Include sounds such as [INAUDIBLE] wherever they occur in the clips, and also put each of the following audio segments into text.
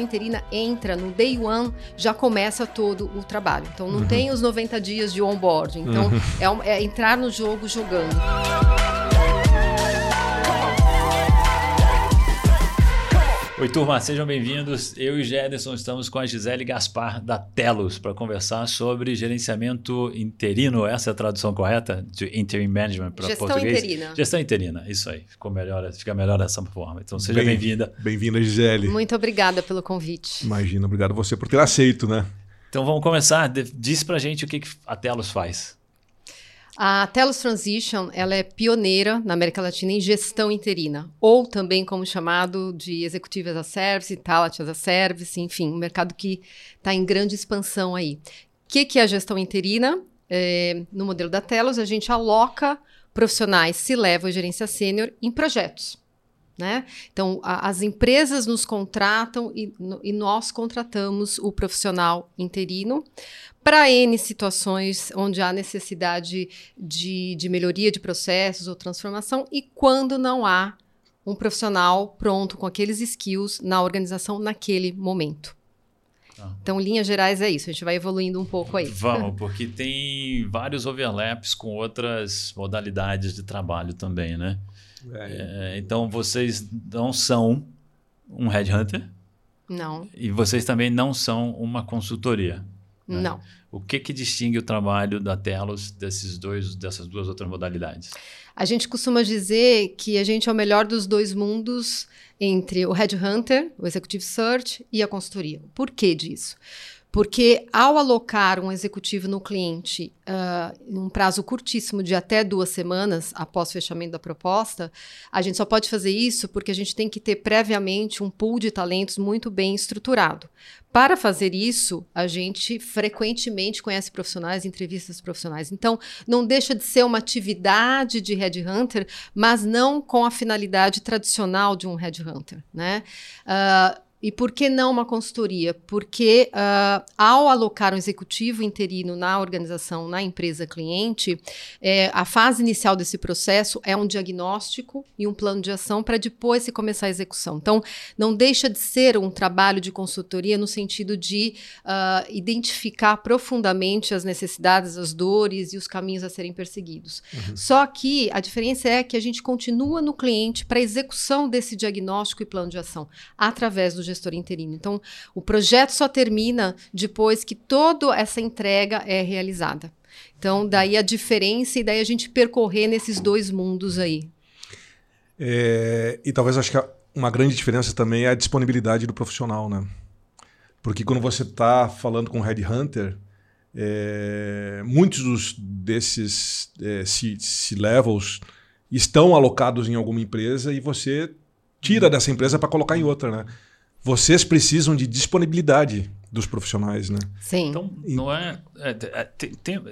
interina entra no day one, já começa todo o trabalho. Então não uhum. tem os 90 dias de onboarding. Então uhum. é, é entrar no jogo jogando. Oi, turma, sejam bem-vindos. Eu e Gederson estamos com a Gisele Gaspar da Telos para conversar sobre gerenciamento interino. Essa é a tradução correta de interim management para português? Gestão interina. Gestão interina, isso aí. Ficou melhor, fica melhor dessa forma. Então seja bem-vinda. Bem bem-vinda, Gisele. Muito obrigada pelo convite. Imagina, obrigado você por ter aceito, né? Então vamos começar. Diz para gente o que a Telos faz. A Telos Transition ela é pioneira na América Latina em gestão interina, ou também como chamado de Executive as a Service, Talent as a Service, enfim, um mercado que está em grande expansão aí. O que, que é a gestão interina? É, no modelo da Telos, a gente aloca profissionais, se leva a gerência sênior em projetos. Né? Então, a, as empresas nos contratam e, no, e, nós contratamos o profissional interino para N situações onde há necessidade de, de melhoria de processos ou transformação e quando não há um profissional pronto com aqueles skills na organização naquele momento. Tá. Então, linhas gerais é isso. A gente vai evoluindo um pouco aí. Vamos, [LAUGHS] porque tem vários overlaps com outras modalidades de trabalho também, né? É. É, então vocês não são um headhunter? Não. E vocês também não são uma consultoria? Né? Não. O que que distingue o trabalho da Telos desses dois, dessas duas outras modalidades? A gente costuma dizer que a gente é o melhor dos dois mundos entre o headhunter, o executive search e a consultoria. Por que disso? Porque ao alocar um executivo no cliente uh, em um prazo curtíssimo de até duas semanas após o fechamento da proposta, a gente só pode fazer isso porque a gente tem que ter previamente um pool de talentos muito bem estruturado. Para fazer isso, a gente frequentemente conhece profissionais, entrevistas profissionais. Então, não deixa de ser uma atividade de headhunter, mas não com a finalidade tradicional de um headhunter, né? Uh, e por que não uma consultoria? Porque uh, ao alocar um executivo interino na organização, na empresa cliente, é, a fase inicial desse processo é um diagnóstico e um plano de ação para depois se começar a execução. Então, não deixa de ser um trabalho de consultoria no sentido de uh, identificar profundamente as necessidades, as dores e os caminhos a serem perseguidos. Uhum. Só que a diferença é que a gente continua no cliente para execução desse diagnóstico e plano de ação através do gestor interino. Então, o projeto só termina depois que toda essa entrega é realizada. Então, daí a diferença e daí a gente percorrer nesses dois mundos aí. É, e talvez acho que uma grande diferença também é a disponibilidade do profissional, né? Porque quando você está falando com um headhunter, é, muitos dos, desses é, C-levels estão alocados em alguma empresa e você tira dessa empresa para colocar em outra, né? Vocês precisam de disponibilidade dos profissionais, né? Sim. Então, não é. é, é tem, tem,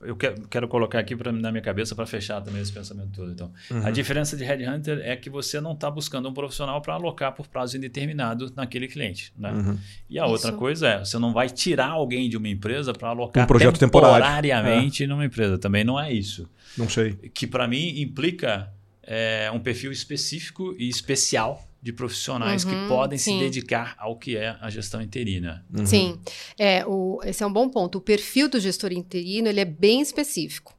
eu quero, quero colocar aqui pra, na minha cabeça para fechar também esse pensamento todo. Então, uhum. a diferença de headhunter é que você não está buscando um profissional para alocar por prazo indeterminado naquele cliente, né? Uhum. E a Isso. outra coisa é, você não vai tirar alguém de uma empresa para alocar um projeto temporariamente é. numa empresa. Também não é isso. Não sei. Que para mim implica é, um perfil específico e especial de profissionais uhum, que podem sim. se dedicar ao que é a gestão interina. Uhum. Sim, é, o, esse é um bom ponto. O perfil do gestor interino ele é bem específico.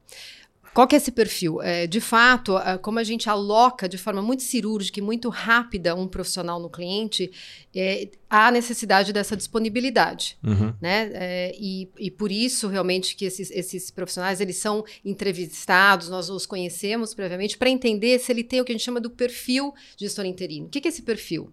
Qual que é esse perfil? É, de fato, como a gente aloca de forma muito cirúrgica e muito rápida um profissional no cliente, é, há necessidade dessa disponibilidade, uhum. né? É, e, e, por isso realmente que esses, esses, profissionais eles são entrevistados, nós os conhecemos previamente para entender se ele tem o que a gente chama do perfil gestor interino. O que, que é esse perfil?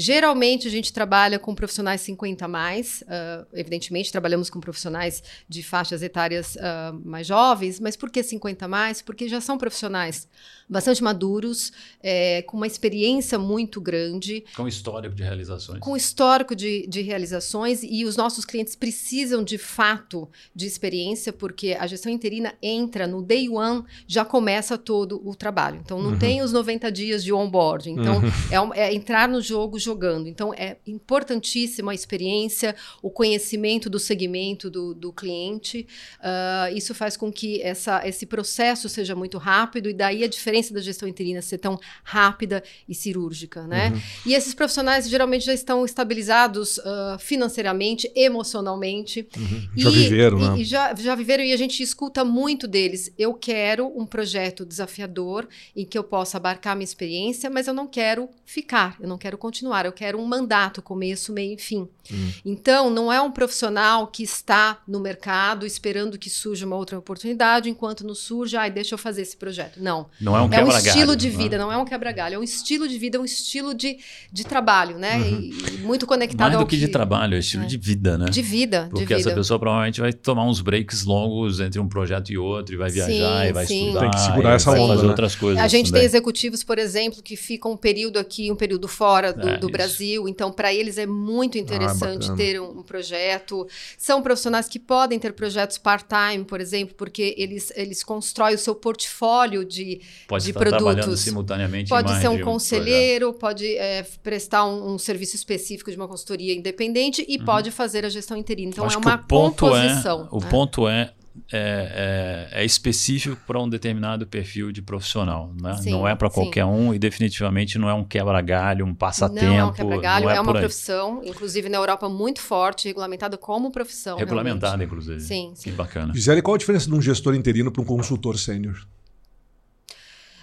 Geralmente a gente trabalha com profissionais 50 a mais, uh, evidentemente trabalhamos com profissionais de faixas etárias uh, mais jovens, mas por que 50 a mais? Porque já são profissionais bastante maduros, é, com uma experiência muito grande. Com histórico de realizações. Com histórico de, de realizações e os nossos clientes precisam de fato de experiência, porque a gestão interina entra no day one, já começa todo o trabalho. Então não uhum. tem os 90 dias de onboarding. Então uhum. é, é, entrar no jogo jogando. Então, é importantíssima a experiência, o conhecimento do segmento do, do cliente. Uh, isso faz com que essa, esse processo seja muito rápido, e daí a diferença da gestão interina ser tão rápida e cirúrgica. Né? Uhum. E esses profissionais geralmente já estão estabilizados uh, financeiramente, emocionalmente. Uhum. Já viveram, e, né? E já, já viveram, e a gente escuta muito deles. Eu quero um projeto desafiador em que eu possa abarcar minha experiência, mas eu não quero ficar, eu não quero continuar, eu quero um mandato, começo, meio e fim. Uhum. Então, não é um profissional que está no mercado esperando que surja uma outra oportunidade, enquanto não surge, ai, deixa eu fazer esse projeto. Não. Não é um É um estilo de vida, não é um quebra-galho, é um estilo de vida, é um estilo de, de trabalho, né? Uhum. E, e, muito conectado Mais ao do que, que de trabalho, é estilo é. de vida, né? De vida, Porque de vida. essa pessoa provavelmente vai tomar uns breaks longos entre um projeto e outro, e vai viajar, sim, e vai sim. estudar. Tem que segurar essa onda, fazer né? outras coisas. A gente também. tem executivos, por exemplo, que ficam um período aqui, um período fora do, É, do isso. Brasil. Então, para eles é muito interessante bacana. ter um, um projeto. São profissionais que podem ter projetos part-time, por exemplo, porque eles, eles constroem o seu portfólio de, Pode de estar trabalhando produtos. simultaneamente. Pode ser um de projeto. conselheiro, pode é, prestar um, um serviço específico de uma consultoria independente e pode fazer a gestão interina. Então, Uhum. Acho é uma o ponto composição. É, o né? ponto é, é, é, é específico para um determinado perfil de profissional. Né? Sim, não é para sim. qualquer um e definitivamente não é um quebra-galho, um passatempo. Não é um quebra-galho, não é, uma profissão, inclusive na Europa, muito forte, regulamentada como profissão. Regulamentada, realmente. inclusive. Sim, Que sim. bacana. Gisele, qual a diferença de um gestor interino para um consultor sênior?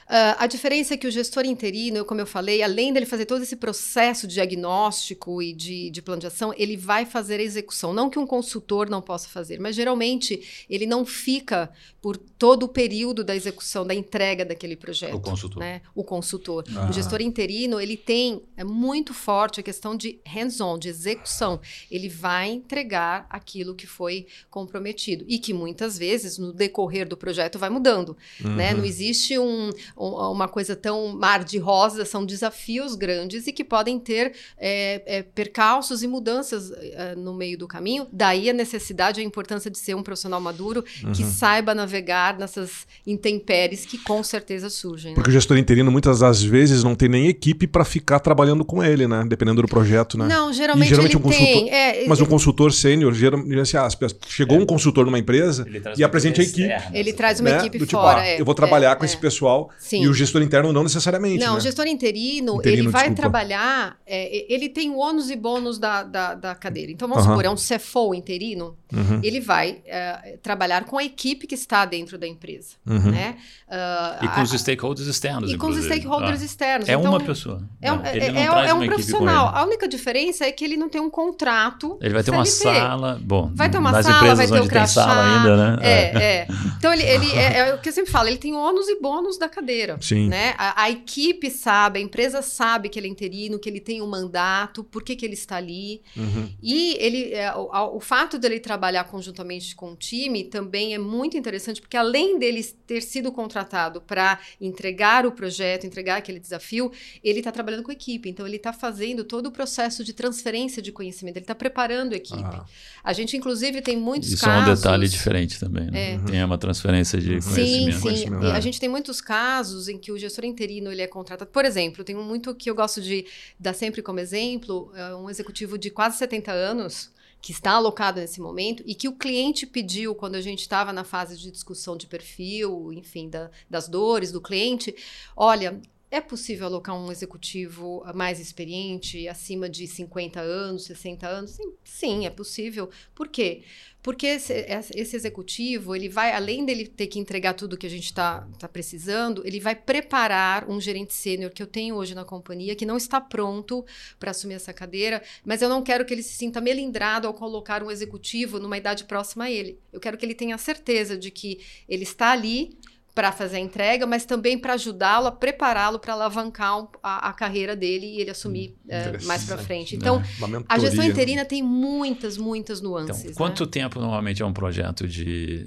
Ah, a diferença é que o gestor interino, como eu falei, além dele fazer todo esse processo de diagnóstico e de, de plano de ação, ele vai fazer a execução. Não que um consultor não possa fazer, mas geralmente ele não fica por todo o período da execução, da entrega daquele projeto. O consultor. Né? O consultor. Ah. O gestor interino, ele tem é muito forte a questão de hands-on, de execução. Ele vai entregar aquilo que foi comprometido e que muitas vezes no decorrer do projeto vai mudando, né? Não existe um, um- uma coisa tão mar de rosa, são desafios grandes e que podem ter é, é, percalços e mudanças é, no meio do caminho. Daí a necessidade e a importância de ser um profissional maduro que saiba navegar nessas intempéries que com certeza surgem. né? Porque o gestor interino muitas das vezes não tem nem equipe para ficar trabalhando com ele, né? Dependendo do projeto, né? Não, geralmente, E geralmente ele um consultor- tem. é, Mas um consultor sênior, geralmente, assim, ah, as pessoas- chegou um consultor numa empresa e uma apresente a equipe Ele essa traz uma né? equipe Do tipo, fora, ah, é, eu vou trabalhar é, com esse é. pessoal Sim. e o gestor interno não necessariamente. Não, né? o gestor interino, Interino, ele vai desculpa. trabalhar, é, ele tem o ônus e bônus da, da, da cadeira. Então, vamos Aham. supor, é um CFO interino, Uhum, ele vai é, trabalhar com a equipe que está dentro da empresa, uhum. né? Ah, E com a- os stakeholders externos, e com os inclusive. stakeholders Ah. externos. É Então, uma pessoa. É um, é- Ele não é- traz é um uma equipe com profissional. ele. A única diferença é que ele não tem um contrato. Ele vai ter uma sala. Bom, Vai ter uma nas sala, empresas vai ter o crachá. sala ainda, né? É, é. Então, ele, ele é, é o que eu sempre falo, ele tem ônus e bônus da cadeira. Sim. Né? A, a equipe sabe, a empresa sabe que ele é interino, que ele tem um mandato, por que, que ele está ali. Uhum. E ele, é, o, o fato dele trabalhar conjuntamente com o time também é muito interessante, porque além dele ter sido contratado para entregar o projeto, entregar aquele desafio, ele está trabalhando com a equipe. Então, ele está fazendo todo o processo de transferência de conhecimento, ele está preparando a equipe. Ah. A gente, inclusive, tem muitos Isso casos. é um detalhe diferente também. Né? É. Tem uma transferência de Sim, conhecimento. sim. Conhecimento. E É. a gente tem muitos casos em que o gestor interino ele é contratado. Por exemplo, tem muito que eu gosto de dar sempre como exemplo, é um executivo de quase 70 anos que está alocado nesse momento e que o cliente pediu quando a gente estava na fase de discussão de perfil, enfim, da- das dores do cliente, olha, é possível alocar um executivo mais experiente, acima de 50 anos, 60 anos? Sim, sim, é possível. Por quê? Porque esse, esse executivo, ele vai, além dele ter que entregar tudo que a gente está tá precisando, ele vai preparar um gerente sênior que eu tenho hoje na companhia, que não está pronto para assumir essa cadeira, mas eu não quero que ele se sinta melindrado ao colocar um executivo numa idade próxima a ele. Eu quero que ele tenha certeza de que ele está ali para fazer a entrega, mas também para ajudá-lo a prepará-lo para alavancar um- a, a carreira dele e ele assumir eh, mais para frente. né? Então, Uma a gestão né? interina tem muitas, muitas Então, nuances. quanto né? tempo normalmente é um projeto de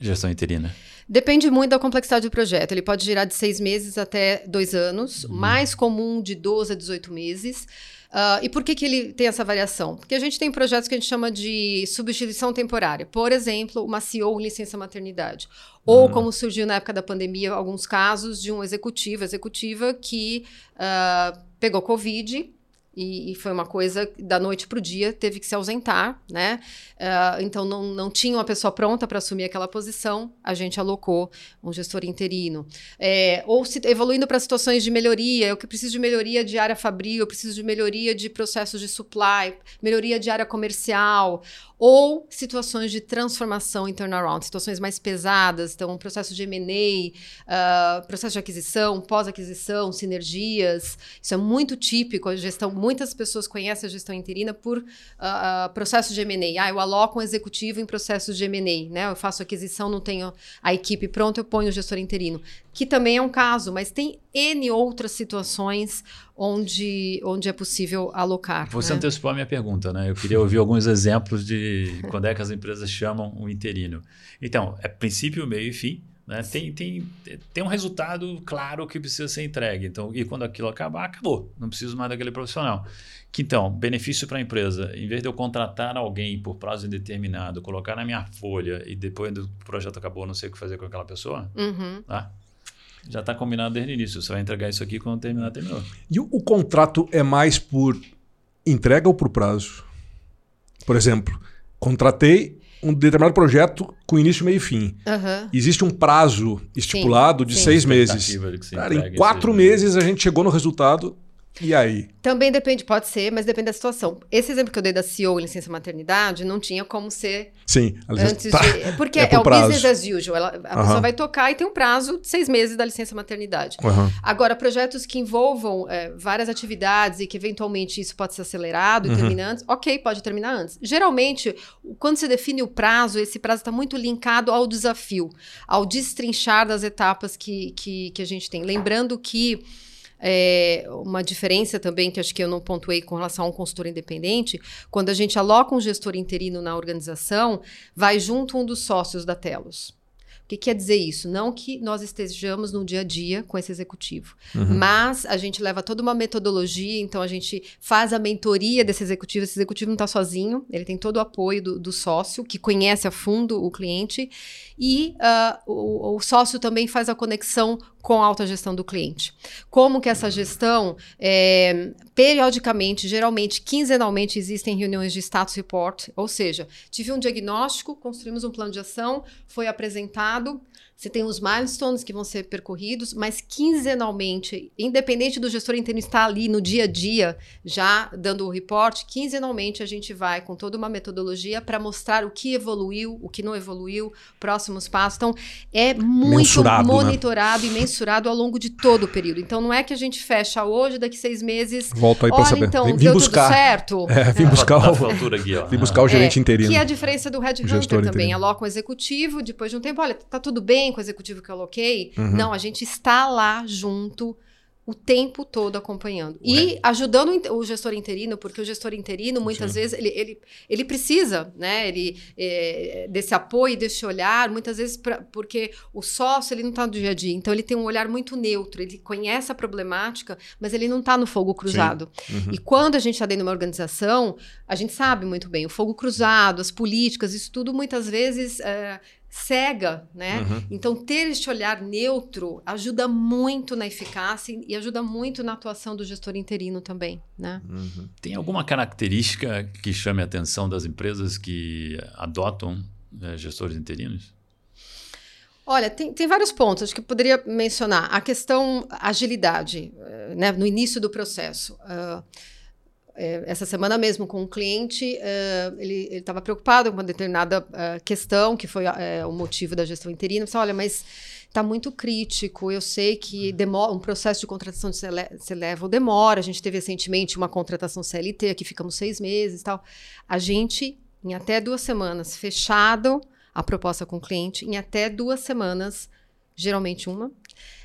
gestão interina? Depende muito da complexidade do projeto. Ele pode girar de seis meses até dois anos, Uhum. mais comum de 12 a 18 meses. Ah, e por que, que ele tem essa variação? Porque a gente tem projetos que a gente chama de substituição temporária. Por exemplo, uma CEO em licença maternidade. Ou, Uhum. como surgiu na época da pandemia, alguns casos de um executivo, executiva que ah, pegou Covid, E, e, foi uma coisa da noite para o dia, teve que se ausentar, né? Uh, então não, não tinha uma pessoa pronta para assumir aquela posição, a gente alocou um gestor interino. É, ou se, evoluindo para situações de melhoria, eu que preciso de melhoria de área fabril, eu preciso de melhoria de processos de supply, melhoria de área comercial, ou situações de transformação em turnaround, situações mais pesadas, então um processo de M&A, uh, ah, processo de aquisição, pós-aquisição, sinergias, isso é muito típico, a gestão, muitas pessoas conhecem a gestão interina por uh, uh, processo de M&A, ah, eu aloco um executivo em processo de M&A, né, eu faço aquisição, não tenho a equipe pronta, eu ponho o gestor interino, que também é um caso, mas tem N outras situações onde, onde é possível alocar. Você né? antecipou a minha pergunta, né? Eu queria ouvir alguns exemplos de quando é que as empresas chamam um interino. Então, é princípio, meio e fim. Né? Tem, tem, tem um resultado claro que precisa ser entregue. Então, e quando aquilo acabar, acabou. Não preciso mais daquele profissional. Que então, benefício para a empresa, em vez de eu contratar alguém por prazo indeterminado, colocar na minha folha e depois do projeto acabou, não sei o que fazer com aquela pessoa, uhum. tá? já está combinado desde o início. Você vai entregar isso aqui quando terminar, terminou. E o, o contrato é mais por entrega ou por prazo? Por exemplo, contratei um determinado projeto com início, meio e fim. Uhum. Existe um prazo estipulado sim, de sim. seis meses. Cara, em quatro meses a gente chegou no resultado e aí? Também depende, pode ser, mas depende da situação. Esse exemplo que eu dei da CEO em licença maternidade não tinha como ser Sim, antes tá. de. [LAUGHS] Porque é, é o prazo. business as usual. Ela, a uhum. pessoa vai tocar e tem um prazo de seis meses da licença maternidade. Uhum. Agora, projetos que envolvam é, várias atividades e que eventualmente isso pode ser acelerado uhum. e terminar antes, ok, pode terminar antes. Geralmente, quando se define o prazo, esse prazo está muito linkado ao desafio, ao destrinchar das etapas que, que, que a gente tem. Lembrando que. É, uma diferença também que acho que eu não pontuei com relação a um consultor independente, quando a gente aloca um gestor interino na organização, vai junto um dos sócios da Telos. O que quer dizer isso? Não que nós estejamos no dia a dia com esse executivo, uhum. mas a gente leva toda uma metodologia, então a gente faz a mentoria desse executivo. Esse executivo não está sozinho, ele tem todo o apoio do, do, sócio, que conhece a fundo o cliente, e uh, o, o sócio também faz a conexão com a alta gestão do cliente. Como que essa gestão, é, periodicamente, geralmente, quinzenalmente, existem reuniões de status report, ou seja, tive um diagnóstico, construímos um plano de ação, foi apresentado, lado, você tem os milestones que vão ser percorridos, mas quinzenalmente, independente do gestor interno estar ali no dia a dia, já dando o report, quinzenalmente a gente vai com toda uma metodologia para mostrar o que evoluiu, o que não evoluiu, próximos passos. Então, é muito mensurado, né? monitorado né? e mensurado ao longo de todo o período. Então, não é que a gente fecha hoje, daqui seis meses. Volta aí para saber. Então, vim, vim deu buscar. tudo certo. É, vim buscar o, vim buscar o gerente é, interino. Que é a diferença do Red Hunter também. Aloca um executivo, depois de um tempo, olha, tá tudo bem com o executivo que eu aloquei. Uhum. Não, a gente está lá junto o tempo todo acompanhando. Ué. E ajudando o gestor interino, porque o gestor interino, muitas Sim. vezes, ele, ele, ele precisa né, ele, é, desse apoio, desse olhar, muitas vezes pra, porque o sócio ele não está no dia a dia, então ele tem um olhar muito neutro, ele conhece a problemática, mas ele não está no fogo cruzado. Uhum. E quando a gente está dentro de uma organização, a gente sabe muito bem, o fogo cruzado, as políticas, isso tudo muitas vezes... É, cega, né? Uhum. Então, ter este olhar neutro ajuda muito na eficácia e ajuda muito na atuação do gestor interino também, né? Uhum. Tem alguma característica que chame a atenção das empresas que adotam né, gestores interinos? Olha, tem, tem vários pontos. Acho que eu poderia mencionar a questão agilidade, eh, né? No início do processo. Uh, é, essa semana mesmo com um cliente, uh, ele estava preocupado com uma determinada uh, questão, que foi uh, o motivo da gestão interina. Disse, olha, mas está muito crítico. Eu sei que demora, um processo de contratação de se leva ou demora. A gente teve recentemente uma contratação CLT, aqui ficamos seis meses e tal. A gente, em até duas semanas, fechado a proposta com o cliente, em até duas semanas, geralmente uma,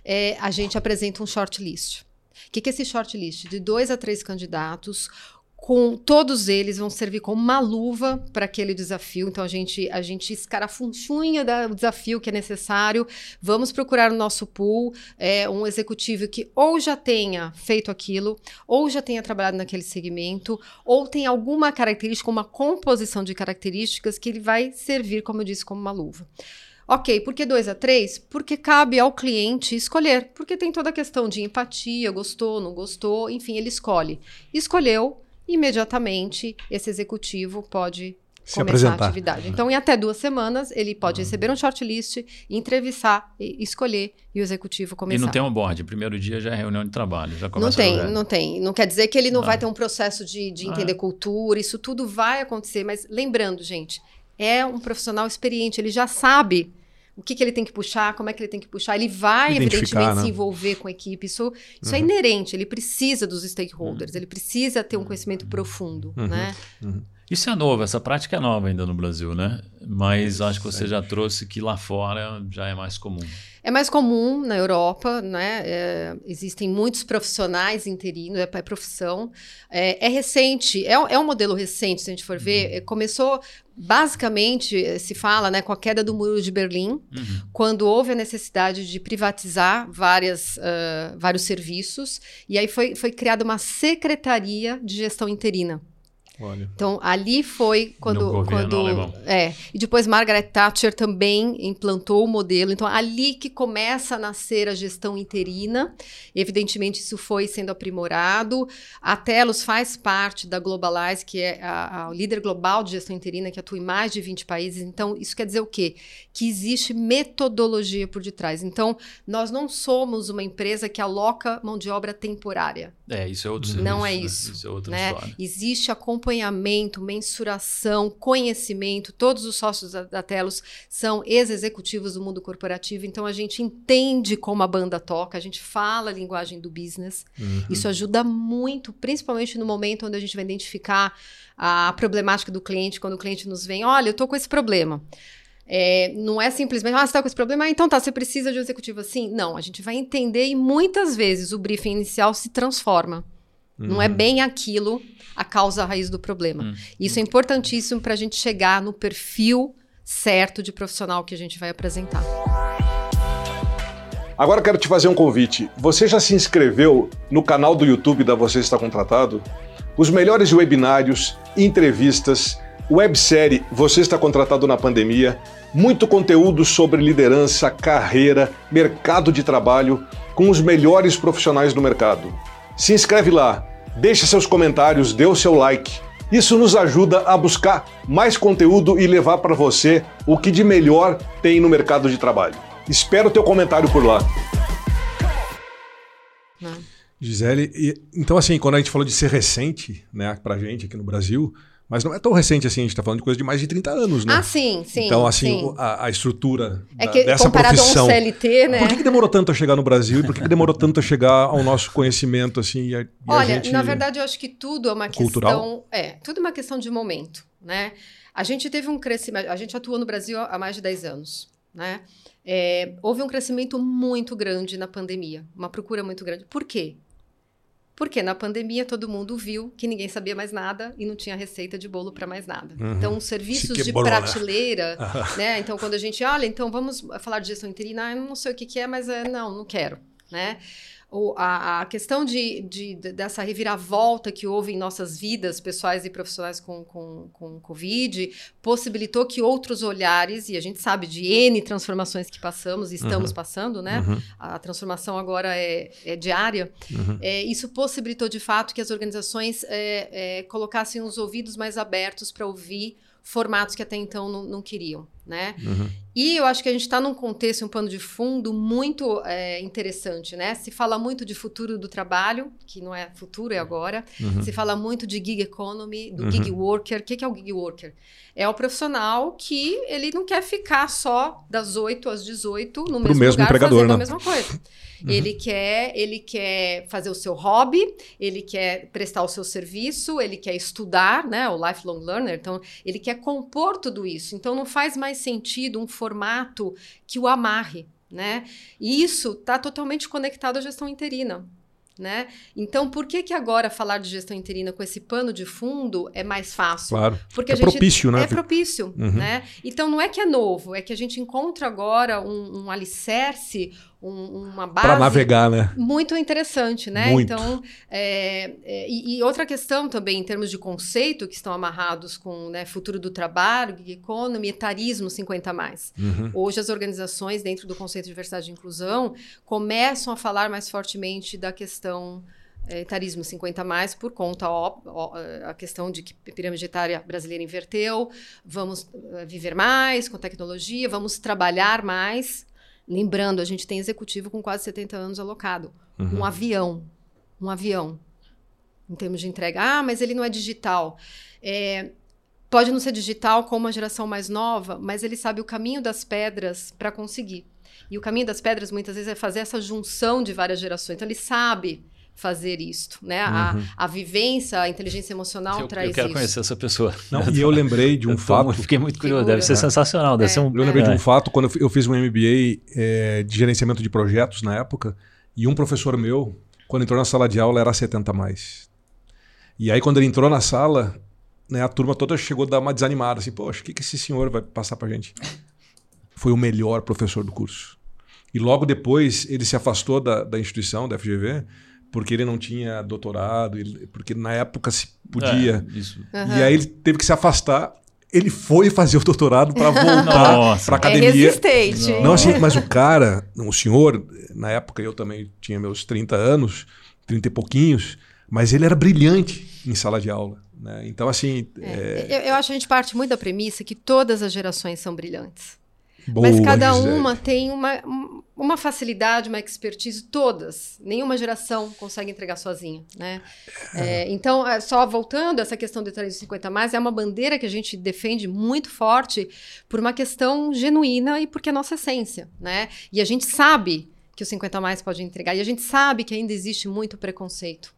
é, a gente apresenta um shortlist. O que, que é esse shortlist? De dois a três candidatos, com todos eles vão servir como uma luva para aquele desafio. Então a gente a gente escarafunchunha o desafio que é necessário. Vamos procurar no nosso pool é, um executivo que ou já tenha feito aquilo, ou já tenha trabalhado naquele segmento, ou tem alguma característica, uma composição de características que ele vai servir, como eu disse, como uma luva. Ok, por que 2 a 3? Porque cabe ao cliente escolher. Porque tem toda a questão de empatia, gostou, não gostou, enfim, ele escolhe. Escolheu, imediatamente esse executivo pode Se começar apresentar. a atividade. Então, em até duas semanas, ele pode receber um shortlist, entrevistar, e- escolher e o executivo começar. E não tem um board. Primeiro dia já é reunião de trabalho. Já Não começa tem, a não tem. Não quer dizer que ele não Ah. vai ter um processo de, de Ah. entender cultura, isso tudo vai acontecer, mas lembrando, gente, é um profissional experiente, ele já sabe o que, que ele tem que puxar, como é que ele tem que puxar, ele vai, evidentemente, né? se envolver com a equipe. Isso, isso é Uhum. inerente, ele precisa dos stakeholders, ele precisa ter um conhecimento profundo, Uhum. né? Isso é novo, essa prática é nova ainda no Brasil, né? Mas acho que você já trouxe que lá fora já é mais comum. É mais comum na Europa, né? É, existem muitos profissionais interinos, é, é profissão. É, é recente, é, um- é um modelo recente, se a gente for ver. É, começou, basicamente, eh, se fala né, com a queda do Muro de Berlim, Uhum. quando houve a necessidade de privatizar várias, ah, vários serviços, e aí foi, foi criada uma secretaria de gestão interina. Olha. Então, ali foi quando. Quando alemão. É. E depois Margaret Thatcher também implantou o modelo. Então, ali que começa a nascer a gestão interina. Evidentemente, isso foi sendo aprimorado. A Telos faz parte da Globalize, que é a, a- o líder global de gestão interina, que atua em mais de 20 países. Então, isso quer dizer o quê? Que existe metodologia por detrás. Então, nós não somos uma empresa que aloca mão de obra temporária É, isso é outro Não serviço, é né? isso, Isso é outra né? história. Existe acompanhamento, mensuração, conhecimento. Todos os sócios da, da Telos são ex-executivos do mundo corporativo, então a gente entende como a banda toca, a gente fala a linguagem do business. Uhum. Isso ajuda muito, principalmente no momento onde a gente vai identificar a problemática do cliente, quando o cliente nos vem, olha, eu estou com esse problema. É, não é simplesmente, ah, você está com esse problema, ah, então tá, você precisa de um executivo assim? Não, a gente vai entender e muitas vezes o briefing inicial se transforma. Não é bem aquilo a causa raiz do problema. Hum. Isso é importantíssimo para a gente chegar no perfil certo de profissional que a gente vai apresentar. Agora quero te fazer um convite. Você já se inscreveu no canal do YouTube da Você Está Contratado? Os melhores webinários, entrevistas, websérie Você Está Contratado na Pandemia, muito conteúdo sobre liderança, carreira, mercado de trabalho, com os melhores profissionais do mercado. Se inscreve lá, deixa seus comentários, dê o seu like. Isso nos ajuda a buscar mais conteúdo e levar para você o que de melhor tem no mercado de trabalho. Espero o teu comentário por lá. Gisele, então assim, quando a gente falou de ser recente, né, pra gente aqui no Brasil, mas não é tão recente assim, a gente tá falando de coisa de mais de 30 anos, né? Ah, sim, sim. então, assim, sim. a, a estrutura é da- que dessa comparado profissão. a um CLT, né? Por que, que demorou tanto a chegar no Brasil e por que, que demorou tanto a chegar ao nosso conhecimento, assim, a, a Olha, gente... na verdade, eu acho que tudo é uma Cultural? questão. É, tudo é uma questão de momento, né? A gente teve um crescimento. A gente atua no Brasil há mais de 10 anos, né? É, houve um crescimento muito grande na pandemia, uma procura muito grande. Por quê? Porque na pandemia todo mundo viu que ninguém sabia mais nada e não tinha receita de bolo para mais nada. Uhum. Então, os serviços Se de né? prateleira, [LAUGHS] né? Então, quando a gente olha, então vamos falar de gestão interina, ah, eu não sei o que, que é, mas é, não, não quero, né? O, a, a questão de, de- de- dessa reviravolta que houve em nossas vidas pessoais e profissionais com, com, com Covid possibilitou que outros olhares, e a gente sabe de N transformações que passamos e estamos passando, né? Uhum, A transformação agora é, é diária. uhum. É, isso possibilitou de fato que as organizações é, é, colocassem os ouvidos mais abertos para ouvir formatos que até então não, não queriam, né? Uhum. E eu acho que a gente está num contexto, um pano de fundo muito é, interessante, né? Se fala muito de futuro do trabalho, que não é futuro, é agora. Uhum. Se fala muito de gig economy, do Uhum. gig worker. O que, que é o gig worker? É o profissional que ele não quer ficar só das 8 às 18 no mesmo, mesmo lugar empregador, fazendo né? a mesma coisa. Ele quer, ele quer fazer o seu hobby, ele quer prestar o seu serviço, ele quer estudar, né? O lifelong learner. Então, ele quer compor tudo isso. Então, não faz mais sentido um formato que o amarre, né? E isso está totalmente conectado à gestão interina. Né? Então, por que, que agora falar de gestão interina com esse pano de fundo é mais fácil? Claro. Porque é a gente propício, né? é propício, Uhum. né? Então não é que é novo, é que a gente encontra agora um, um alicerce um, uma base. Para navegar, né? Muito interessante, né? Muito. Então, é, é, e, e, outra questão também, em termos de conceito, que estão amarrados com né, futuro do trabalho, gig economy, etarismo 50 mais. Uhum. Hoje as organizações, dentro do conceito de diversidade e inclusão, começam a falar mais fortemente da questão é, etarismo 50 mais por conta ó, ó, a questão de que a pirâmide etária brasileira inverteu, vamos uh, viver mais com tecnologia, vamos trabalhar mais Lembrando, a gente tem executivo com quase 70 anos alocado. Uhum. Um avião. Um avião. Em termos de entrega. Ah, mas ele não é digital. É, pode não ser digital como a geração mais nova, mas ele sabe o caminho das pedras para conseguir. E o caminho das pedras, muitas vezes, é fazer essa junção de várias gerações. Então, ele sabe fazer isto, né? Uhum. A, a vivência, a inteligência emocional eu, traz isso. Eu quero isso. conhecer essa pessoa. Não, [LAUGHS] e eu lembrei de um eu fato. fiquei muito curioso, deve ser sensacional, deve é. ser um. Eu lembrei é. de um fato quando eu fiz um MBA é, de gerenciamento de projetos na época, e um professor meu, quando entrou na sala de aula, era 70 mais. E aí, quando ele entrou na sala, né, a turma toda chegou a dar uma desanimada, assim, poxa, o que, que esse senhor vai passar pra gente? Foi o melhor professor do curso. E logo depois ele se afastou da, da instituição, da FGV, porque ele não tinha doutorado, ele, porque na época se podia. É, isso. Uhum. E aí ele teve que se afastar. Ele foi fazer o doutorado para voltar [LAUGHS] para É academia. resistente. Não, assim, mas o cara, o senhor, na época eu também tinha meus 30 anos, 30 e pouquinhos, mas ele era brilhante em sala de aula. Né? Então, assim. É, Eu, eu acho que a gente parte muito da premissa que todas as gerações são brilhantes. Boa, Mas cada Gisele. uma tem uma, uma facilidade, uma expertise, todas. Nenhuma geração consegue entregar sozinha, né? É, então, é, só voltando, essa questão do 350 mais é uma bandeira que a gente defende muito forte por uma questão genuína e porque é nossa essência, né? E a gente sabe que o 50 mais pode entregar e a gente sabe que ainda existe muito preconceito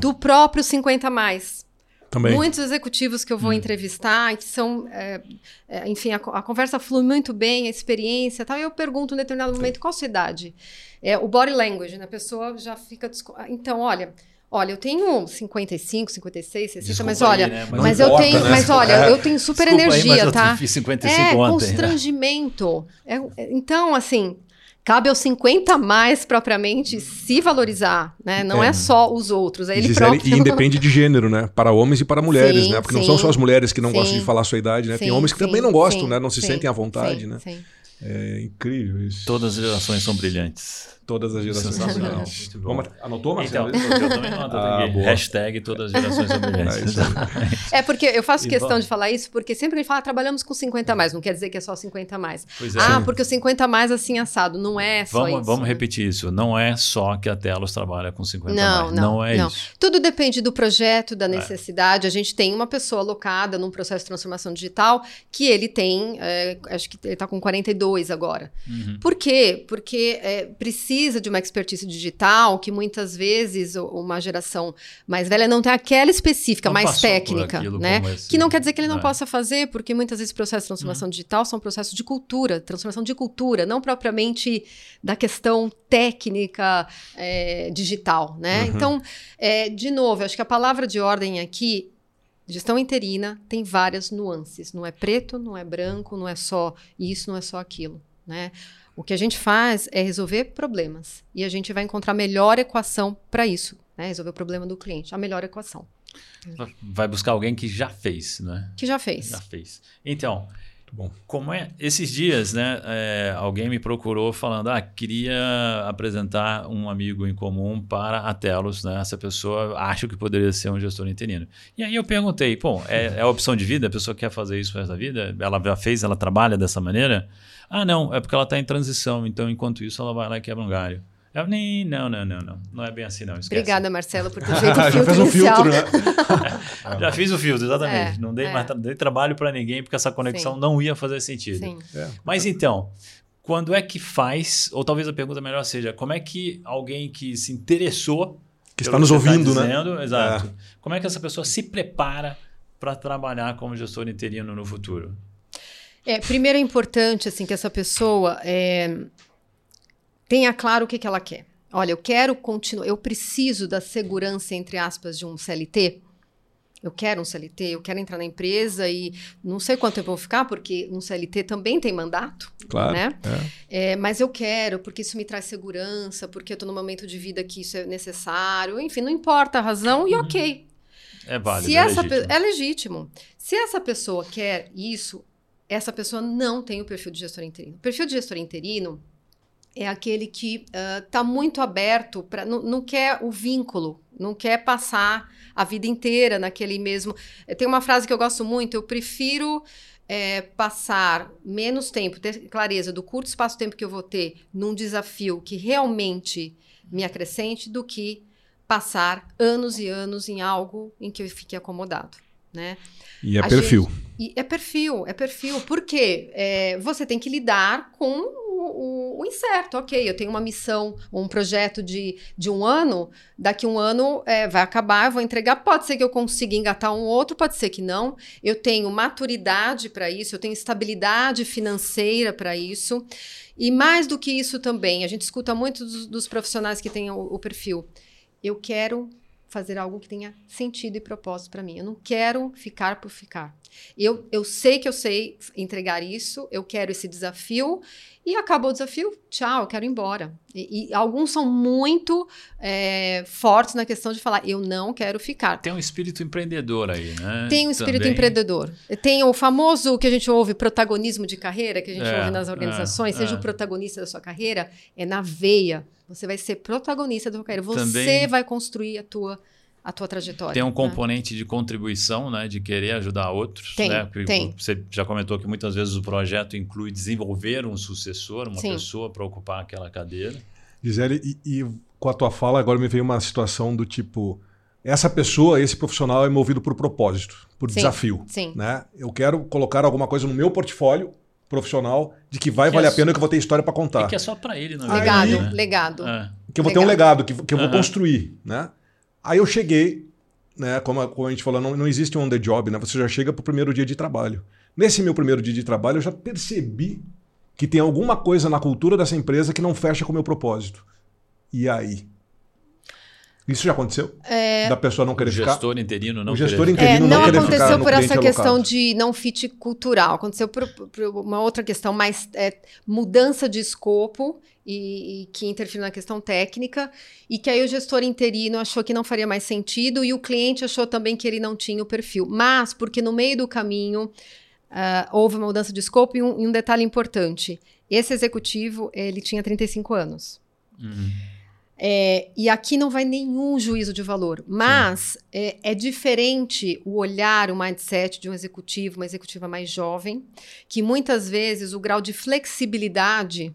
do próprio 50 mais. Também. Muitos executivos que eu vou entrevistar, que são, é, é, enfim, a, a, conversa flui muito bem, a experiência tal, e eu pergunto em determinado momento qual a sua idade? É, o body language, né? A pessoa já fica. Então, olha. Olha, eu tenho 55, 56, 60, Desculpa mas olha, aí, né? mas, Mas eu importa, tenho, né? mas olha, É. eu tenho super Desculpa aí, energia, mas eu tá? fiz 55 é, ontem. né? constrangimento. É, é, então, assim, cabe aos 50 mais propriamente se valorizar, né? Não é, É. só os outros, é ele Gisele, próprio. e independe de gênero, né? Para homens e para mulheres, Sim, né? Porque não sim. são só as mulheres que não Sim. gostam de falar a sua idade, né? Tem homens que sim, também não gostam, sim, né? Não se sim, sentem à vontade, sim, né? sim. É incrível isso. Todas as gerações são brilhantes. Todas as gerações. Sensacional. Muito bom. Vamos, anotou, Então, Marcelo? eu também Ah. Hashtag todas as gerações são [LAUGHS] É. É porque eu faço E questão vamos- de falar isso, porque sempre gente fala, trabalhamos com 50 a mais, não quer dizer que é só 50 a mais. Pois é. Ah, porque o 50 a mais assim assado, não é só Vamos, isso. vamos né? repetir isso. Não é só que a Telos trabalha com 50 Não, mais. não, é não. isso. Tudo depende do projeto, da necessidade. A gente tem uma pessoa alocada num processo de transformação digital que ele tem, é, acho que ele está com 42 agora. Uhum. Por quê? Porque é, precisa de uma expertise digital que muitas vezes uma geração mais velha não tem aquela específica, Não mais técnica, né? esse- Que não quer dizer que ele não É. possa fazer, porque muitas vezes processos de transformação digital são processos de cultura, transformação de cultura, não propriamente da questão técnica é, digital, né? Então, é, de novo, acho que a palavra de ordem aqui Gestão interina tem várias nuances. Não é preto, não é branco, não é só isso, não é só aquilo. Né? O que a gente faz é resolver problemas. E a gente vai encontrar a melhor equação para isso. Né? Resolver o problema do cliente. A melhor equação. Vai buscar alguém que já fez, né? Que já fez. Já fez. Então, bom. como é? Esses dias, né? é, alguém me procurou falando, ah, queria apresentar um amigo em comum para a Telos, né? Essa pessoa acho que poderia ser um gestor interino. E aí eu perguntei, pô, é, é opção de vida? A pessoa quer fazer isso para da vida? Ela já fez? Ela trabalha dessa maneira? Ah, não, é porque ela está em transição. Então, enquanto isso, ela vai lá e quebra um galho. Eu, nem, não, não, não, não. Não é bem assim, não. Esquece. Obrigada, Marcelo, por [LAUGHS] ter feito o [LAUGHS] Já filtro fez um inicial. filtro, né? [LAUGHS] Já fiz o filtro, exatamente. É, não dei, é. mais dei trabalho para ninguém porque essa conexão Sim. não ia fazer sentido. Sim. É. Mas então, quando é que faz, ou talvez a pergunta melhor seja, como é que alguém que se interessou Que está nos tá ouvindo, né? dizendo, Exato. Como é que essa pessoa se prepara para trabalhar como gestor interino no futuro? É, primeiro é importante assim que essa pessoa é, tenha claro o que, que ela quer. Olha, eu quero continuar, eu preciso da segurança entre aspas de um CLT. Eu quero um CLT, eu quero entrar na empresa e não sei quanto tempo eu vou ficar, porque um CLT também tem mandato. Claro. Né? É. É, mas eu quero, porque isso me traz segurança, porque eu estou num momento de vida que isso é necessário. Enfim, não importa a razão e ok. É válido, Se é essa legítimo. é legítimo. Se essa pessoa quer isso, essa pessoa não tem o perfil de gestor interino. O perfil de gestor interino é aquele que está muito aberto, pra, não, não quer o vínculo, não quer passar a vida inteira naquele mesmo. Eh, Tem uma frase que eu gosto muito: eu prefiro eh, passar menos tempo, ter clareza do curto espaço de tempo que eu vou ter num desafio que realmente me acrescente, do que passar anos e anos em algo em que eu fique acomodado. Né? E é A perfil. E é perfil, é perfil. Por quê? É, você tem que lidar com o, o- incerto. Ok, eu tenho uma missão, um projeto de, de um ano, daqui um ano é, vai acabar, eu vou entregar. Pode ser que eu consiga engatar um outro, pode ser que não. Eu tenho maturidade para isso, eu tenho estabilidade financeira para isso. E mais do que isso também, a gente escuta muito dos, dos profissionais que têm o, o perfil. Eu quero fazer algo que tenha sentido e propósito para mim. Eu não quero ficar por ficar. Eu, eu sei que eu sei entregar isso, eu quero esse desafio, e acabou o desafio, tchau, eu quero ir embora. E, e alguns são muito é, fortes na questão de falar, eu não quero ficar. Tem um espírito empreendedor aí, né? Tem um espírito Também. empreendedor. Tem o famoso que a gente ouve, protagonismo de carreira, que a gente É, ouve nas organizações, é, seja é. o protagonista da sua carreira, é na veia. Você vai ser protagonista da sua carreira. Você Também- vai construir a tua, a tua trajetória. Tem um né? componente de contribuição, né? De querer ajudar outros. Tem, né? Porque tem. Você já comentou que muitas vezes o projeto inclui desenvolver um sucessor, uma Sim. pessoa para ocupar aquela cadeira. Gisele, e, e com a tua fala agora me veio uma situação do tipo: essa pessoa, esse profissional é movido por propósito, por Sim, desafio. Sim. Né? Eu quero colocar alguma coisa no meu portfólio profissional de que vai Que valer é a pena e que eu vou ter história para contar. E que é só para ele, na Legado, verdade. né? legado. É. que eu vou ter um legado, que, que eu vou construir, né? Aí eu cheguei, né? Como a, como a gente falou, não, não existe um on the job, né? Você já chega pro primeiro dia de trabalho. Nesse meu primeiro dia de trabalho, eu já percebi que tem alguma coisa na cultura dessa empresa que não fecha com o meu propósito. E aí? Isso já aconteceu? Da pessoa não O querer ficar? gestor interino não O gestor querer- interino É, não não aconteceu por essa questão alocado. de não fit cultural, aconteceu por, por uma outra questão mais é, mudança de escopo e, e que interferiu na questão técnica e que aí o gestor interino achou que não faria mais sentido e o cliente achou também que ele não tinha o perfil, mas porque no meio do caminho ah, houve uma mudança de escopo e um, e um detalhe importante, esse executivo ele tinha 35 anos. Uhum. É, e aqui não vai nenhum juízo de valor, mas é, é diferente o olhar, o mindset de um executivo, uma executiva mais jovem, que muitas vezes o grau de flexibilidade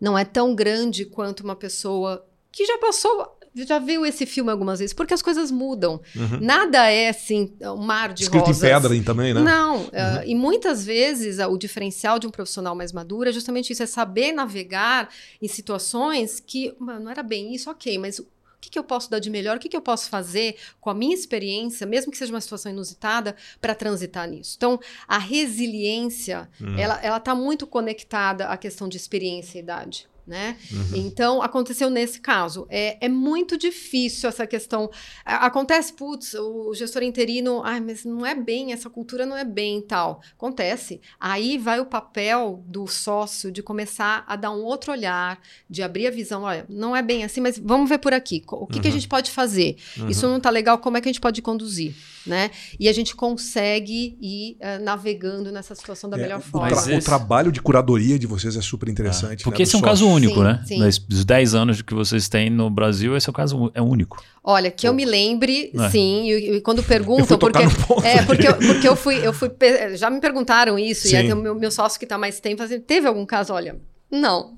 não é tão grande quanto uma pessoa que já passou, já viu esse filme algumas vezes, porque as coisas mudam. Uhum. Nada é assim, um mar de Escrito rosas. em pedra também, né? Não, eh, e muitas vezes ah, o diferencial de um profissional mais maduro é justamente isso, é saber navegar em situações que, mano, não era bem isso, ok, mas o que, que eu posso dar de melhor, o que, que eu posso fazer com a minha experiência, mesmo que seja uma situação inusitada, para transitar nisso. Então, a resiliência, Hum. ela ela está muito conectada à questão de experiência e idade. Né? Uhum. Então, aconteceu nesse caso. É, é muito difícil essa questão. Acontece, putz, o gestor interino, ai, mas não é bem, essa cultura não é bem e tal. Acontece. Aí vai o papel do sócio de começar a dar um outro olhar, de abrir a visão. Olha, não é bem assim, mas vamos ver por aqui. O que, que a gente pode fazer? Isso não está legal, como é que a gente pode conduzir? Né? E a gente consegue ir eh, navegando nessa situação da É, melhor o, forma. tra- Mas o esse- trabalho de curadoria de vocês é super interessante. Porque né, esse é um caso sócio. Único, Sim, né? sim. Nos- Dos 10 anos que vocês têm no Brasil, esse é o caso é único. Olha, que eu me lembre, É. sim, e, e quando [LAUGHS] perguntam, porque, [LAUGHS] é, porque, eu, porque eu fui, eu fui, já me perguntaram isso, Sim. e até o meu, meu sócio que está mais tempo, assim, teve algum caso? Olha, não,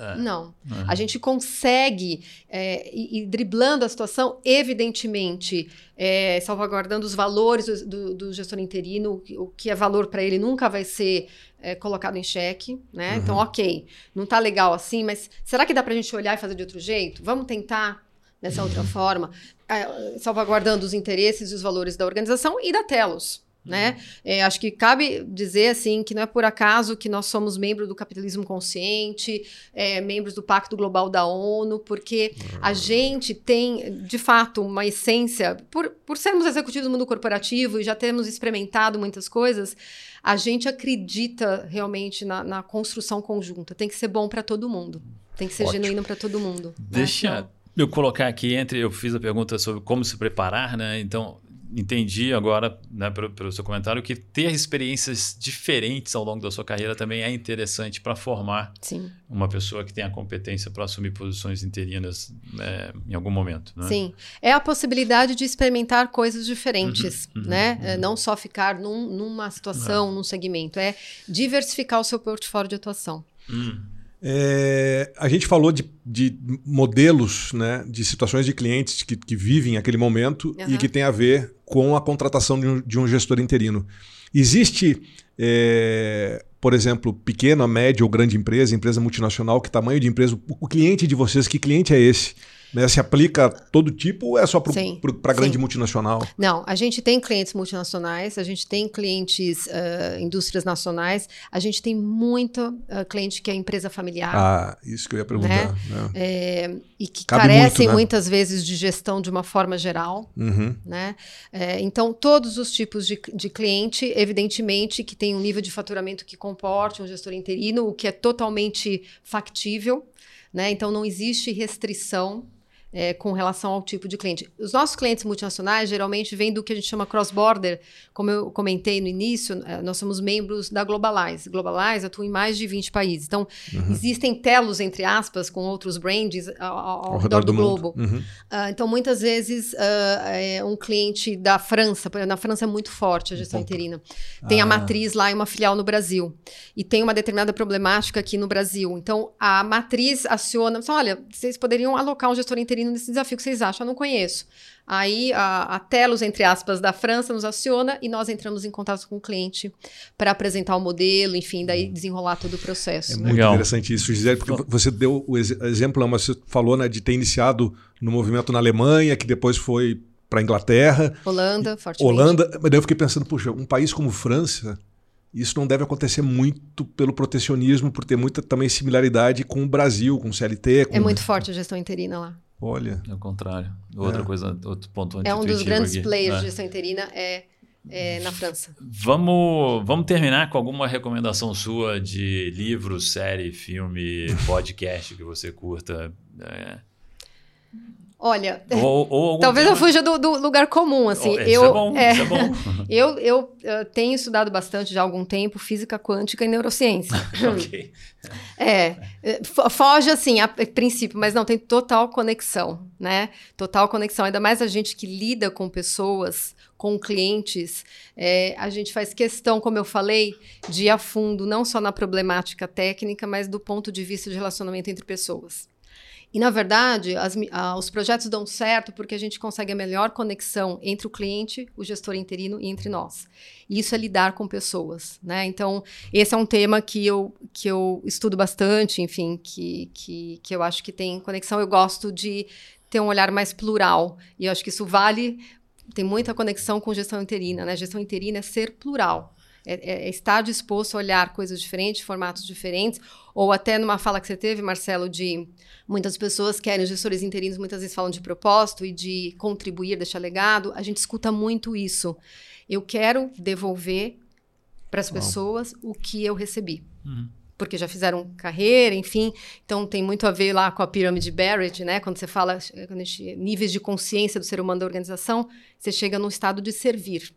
É. não. É. A gente consegue, é, e driblando a situação, evidentemente, é, salvaguardando os valores do, do- do gestor interino, o que- o que é valor para ele nunca vai ser é, colocado em xeque, né? Então, ok, não tá legal assim, mas será que dá para a gente olhar e fazer de outro jeito? Vamos tentar dessa outra forma, é, salvaguardando os interesses e os valores da organização e da Telos. Né? É, acho que cabe dizer assim que não é por acaso que nós somos membros do capitalismo consciente, é, membros do Pacto Global da ONU, porque a gente tem, de fato, uma essência, por, por sermos executivos do mundo corporativo e já termos experimentado muitas coisas, a gente acredita realmente na, na construção conjunta. Tem que ser bom para todo mundo. Tem que ser Ótimo. genuíno para todo mundo. Deixa né? eu colocar aqui entre. Eu fiz a pergunta sobre como se preparar, né? Então, entendi agora, né, pelo, pelo, seu comentário, que ter experiências diferentes ao longo da sua carreira também é interessante para formar Sim. uma pessoa que tenha a competência para assumir posições interinas né, em algum momento. Né? Sim, é a possibilidade de experimentar coisas diferentes, uhum, uhum, né? Uhum. É não só ficar num, numa situação, é. num segmento, é diversificar o seu portfólio de atuação. Hum. É, a gente falou de, de, modelos, né, de situações de clientes que, que vivem aquele momento uhum. e que tem a ver com a contratação de um, de um gestor interino. Existe, é, por exemplo, pequena, média ou grande empresa, empresa multinacional, que tamanho de empresa, o cliente de vocês, que cliente é esse? Né? Se aplica a todo tipo ou é só para grande multinacional? Não, a gente tem clientes multinacionais, a gente tem clientes, uh, indústrias nacionais, a gente tem muito uh, cliente que é empresa familiar. Ah, isso que eu ia perguntar. Né? Né? É, e que Cabe carecem muito, né? muitas vezes de gestão de uma forma geral. Uhum. Né? É, então, todos os tipos de, de cliente, evidentemente, que tem um nível de faturamento que comporte um gestor interino, o que é totalmente factível. Né? Então, não existe restrição é, com relação ao tipo de cliente. Os nossos clientes multinacionais geralmente vêm do que a gente chama cross-border. Como eu comentei no início, é, nós somos membros da Globalize. Globalize atua em mais de 20 países. Então, uhum. existem telos, entre aspas, com outros brands ao, ao, ao redor, do, do globo. Uhum. Uh, então, muitas vezes, uh, é um cliente da França, na França é muito forte a gestão interina, tem ah. a matriz lá e uma filial no Brasil. E tem uma determinada problemática aqui no Brasil. Então, a matriz aciona, olha, vocês poderiam alocar um gestor interino nesse desafio que vocês acham? Eu não conheço. Aí a, a Telos, entre aspas, da França nos aciona e nós entramos em contato com o cliente para apresentar o modelo, enfim, daí desenrolar todo o processo. É né? muito Legal. interessante isso, Gisele, porque você deu o exemplo, mas você falou né, de ter iniciado no movimento na Alemanha, que depois foi para a Inglaterra. Holanda, fortemente. Holanda, mas daí eu fiquei pensando, puxa, um país como França, isso não deve acontecer muito pelo protecionismo, por ter muita também similaridade com o Brasil, com o CLT. Com... É muito forte a gestão interina lá. Olha. É o contrário. Outra é. coisa, outro ponto É um dos grandes aqui. players é. de gestão interina é, é, na França. Vamos, vamos terminar com alguma recomendação sua de livro, série, filme, podcast que você curta. É. Olha, ou, ou [LAUGHS] talvez eu fuja do, do, lugar comum, assim. Oh, eu, é bom, é, é bom. [LAUGHS] eu, eu, eu, tenho estudado bastante já há algum tempo física quântica e neurociência. [LAUGHS] ok. É, foge assim a princípio, mas não, tem total conexão, né? Total conexão, ainda mais a gente que lida com pessoas, com clientes, é, a gente faz questão, como eu falei, de ir a fundo, não só na problemática técnica, mas do ponto de vista de relacionamento entre pessoas. E, na verdade, as, os projetos dão certo porque a gente consegue a melhor conexão entre o cliente, o gestor interino e entre nós. E isso é lidar com pessoas, né? Então, esse é um tema que eu, que eu estudo bastante, enfim, que, que, que eu acho que tem conexão. Eu gosto de ter um olhar mais plural. E eu acho que isso vale, tem muita conexão com gestão interina, né? Gestão interina é ser plural. É, é, é, estar disposto a olhar coisas diferentes, formatos diferentes, ou até numa fala que você teve, Marcelo, de muitas pessoas querem, os gestores interinos muitas vezes falam de propósito e de contribuir, deixar legado. A gente escuta muito isso. Eu quero devolver para as pessoas o que eu recebi. Uhum. Porque já fizeram carreira, enfim. Então tem muito a ver lá com a pirâmide Barrett, né? Quando você fala quando gente, níveis de consciência do ser humano da organização, você chega no estado de servir.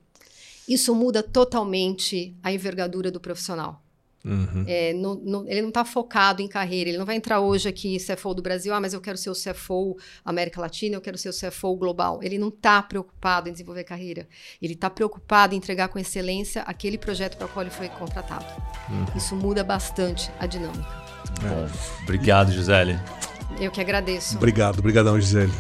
Isso muda totalmente a envergadura do profissional. Uhum. É, no, no, ele não está focado em carreira, ele não vai entrar hoje aqui CFO do Brasil, ah, mas eu quero ser o CFO América Latina, eu quero ser o CFO global. Ele não está preocupado em desenvolver carreira, ele está preocupado em entregar com excelência aquele projeto para o qual ele foi contratado. Uhum. Isso muda bastante a dinâmica. Bom, obrigado, Gisele. Eu que agradeço. Obrigado, obrigadão, Gisele.